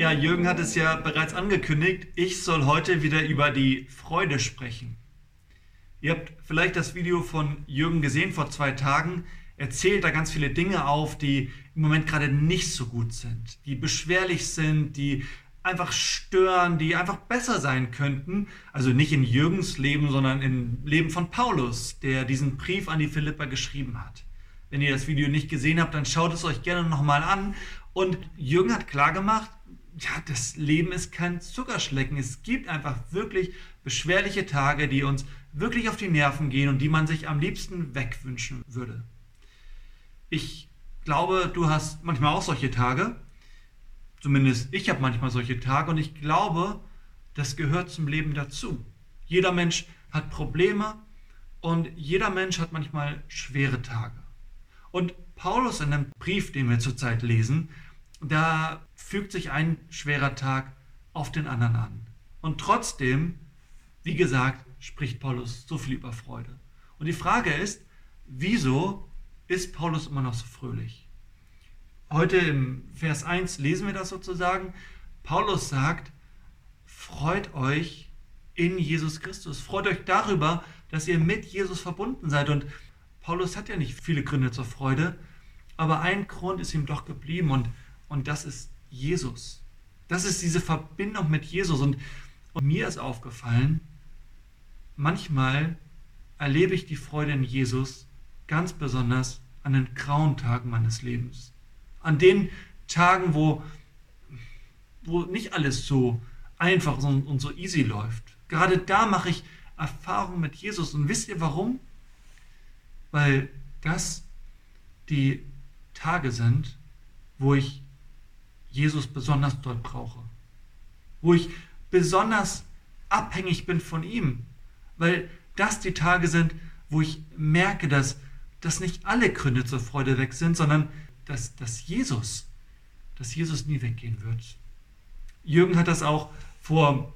Ja, Jürgen hat es ja bereits angekündigt. Ich soll heute wieder über die Freude sprechen. Ihr habt vielleicht das Video von Jürgen gesehen vor zwei Tagen. Er zählt da ganz viele Dinge auf, die im Moment gerade nicht so gut sind, die beschwerlich sind, die einfach stören, die einfach besser sein könnten. Also nicht in Jürgens Leben, sondern im Leben von Paulus, der diesen Brief an die Philippa geschrieben hat. Wenn ihr das Video nicht gesehen habt, dann schaut es euch gerne nochmal an. Und Jürgen hat klargemacht, ja, das Leben ist kein Zuckerschlecken. Es gibt einfach wirklich beschwerliche Tage, die uns wirklich auf die Nerven gehen und die man sich am liebsten wegwünschen würde. Ich glaube, du hast manchmal auch solche Tage. Zumindest ich habe manchmal solche Tage und ich glaube, das gehört zum Leben dazu. Jeder Mensch hat Probleme und jeder Mensch hat manchmal schwere Tage. Und Paulus in dem Brief, den wir zurzeit lesen, da fügt sich ein schwerer Tag auf den anderen an. Und trotzdem, wie gesagt, spricht Paulus so viel über Freude. Und die Frage ist, wieso ist Paulus immer noch so fröhlich? Heute im Vers 1 lesen wir das sozusagen. Paulus sagt, freut euch in Jesus Christus. Freut euch darüber, dass ihr mit Jesus verbunden seid. Und Paulus hat ja nicht viele Gründe zur Freude, aber ein Grund ist ihm doch geblieben und, und das ist Jesus. Das ist diese Verbindung mit Jesus. Und, und mir ist aufgefallen, manchmal erlebe ich die Freude in Jesus ganz besonders an den grauen Tagen meines Lebens. An den Tagen, wo, wo nicht alles so einfach und, und so easy läuft. Gerade da mache ich Erfahrung mit Jesus. Und wisst ihr warum? Weil das die Tage sind, wo ich Jesus besonders dort brauche. Wo ich besonders abhängig bin von ihm. Weil das die Tage sind, wo ich merke, dass, dass nicht alle Gründe zur Freude weg sind, sondern dass, dass Jesus, dass Jesus nie weggehen wird. Jürgen hat das auch vor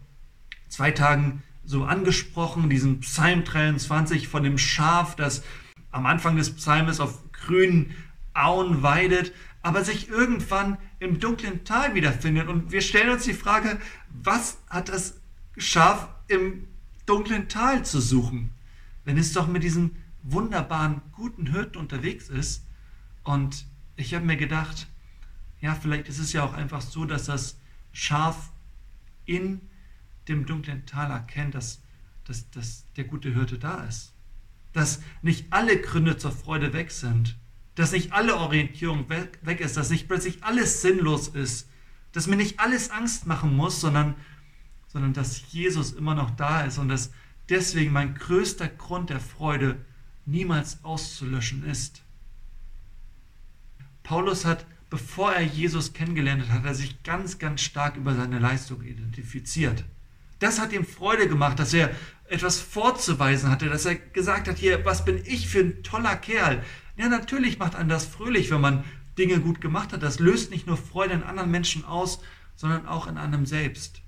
zwei Tagen so angesprochen, diesen Psalm 23 von dem Schaf, das am Anfang des Psalmes auf grünen Auen weidet, aber sich irgendwann im dunklen Tal wiederfindet. Und wir stellen uns die Frage, was hat das Schaf im dunklen Tal zu suchen, wenn es doch mit diesen wunderbaren, guten Hirten unterwegs ist? Und ich habe mir gedacht, ja, vielleicht ist es ja auch einfach so, dass das Schaf in dem dunklen Tal erkennt, dass, dass, dass der gute Hirte da ist. Dass nicht alle Gründe zur Freude weg sind dass nicht alle Orientierung weg, ist, dass nicht plötzlich alles sinnlos ist, dass mir nicht alles Angst machen muss, sondern, sondern dass Jesus immer noch da ist und dass deswegen mein größter Grund der Freude niemals auszulöschen ist. Paulus hat, bevor er Jesus kennengelernt hat, hat er sich ganz, ganz stark über seine Leistung identifiziert. Das hat ihm Freude gemacht, dass er etwas vorzuweisen hatte, dass er gesagt hat, hier, was bin ich für ein toller Kerl. Ja, natürlich macht einen das fröhlich, wenn man Dinge gut gemacht hat. Das löst nicht nur Freude in anderen Menschen aus, sondern auch in einem selbst.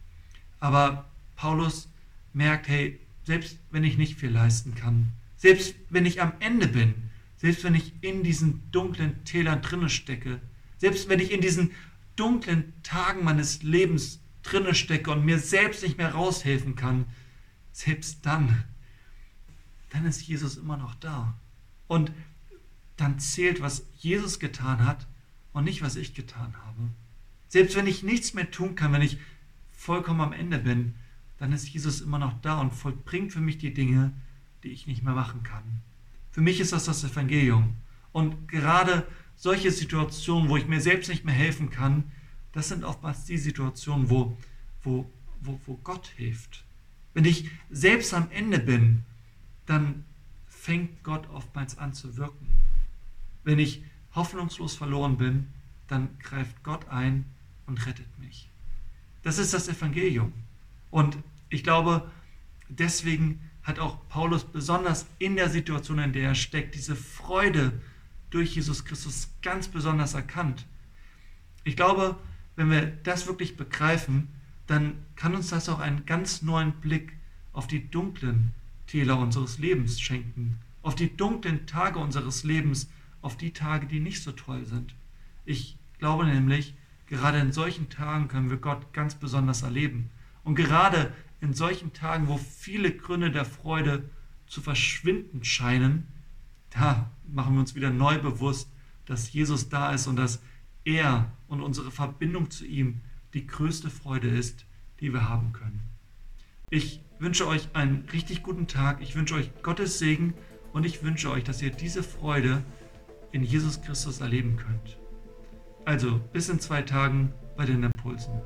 Aber Paulus merkt, hey, selbst wenn ich nicht viel leisten kann, selbst wenn ich am Ende bin, selbst wenn ich in diesen dunklen Tälern drinne stecke, selbst wenn ich in diesen dunklen Tagen meines Lebens drinne stecke und mir selbst nicht mehr raushelfen kann, selbst dann, dann ist Jesus immer noch da. Und dann zählt, was Jesus getan hat und nicht, was ich getan habe. Selbst wenn ich nichts mehr tun kann, wenn ich vollkommen am Ende bin, dann ist Jesus immer noch da und vollbringt für mich die Dinge, die ich nicht mehr machen kann. Für mich ist das das Evangelium. Und gerade solche Situationen, wo ich mir selbst nicht mehr helfen kann, das sind oftmals die Situationen, wo, wo, wo, wo Gott hilft. Wenn ich selbst am Ende bin, dann fängt Gott oftmals an zu wirken. Wenn ich hoffnungslos verloren bin, dann greift Gott ein und rettet mich. Das ist das Evangelium. Und ich glaube, deswegen hat auch Paulus besonders in der Situation, in der er steckt, diese Freude durch Jesus Christus ganz besonders erkannt. Ich glaube, wenn wir das wirklich begreifen, dann kann uns das auch einen ganz neuen Blick auf die dunklen Täler unseres Lebens schenken, auf die dunklen Tage unseres Lebens, auf die Tage, die nicht so toll sind. Ich glaube nämlich, gerade in solchen Tagen können wir Gott ganz besonders erleben. Und gerade in solchen Tagen, wo viele Gründe der Freude zu verschwinden scheinen, da machen wir uns wieder neu bewusst, dass Jesus da ist und dass er und unsere Verbindung zu ihm die größte Freude ist, die wir haben können. Ich wünsche euch einen richtig guten Tag, ich wünsche euch Gottes Segen und ich wünsche euch, dass ihr diese Freude in Jesus Christus erleben könnt. Also bis in zwei Tagen bei den Impulsen.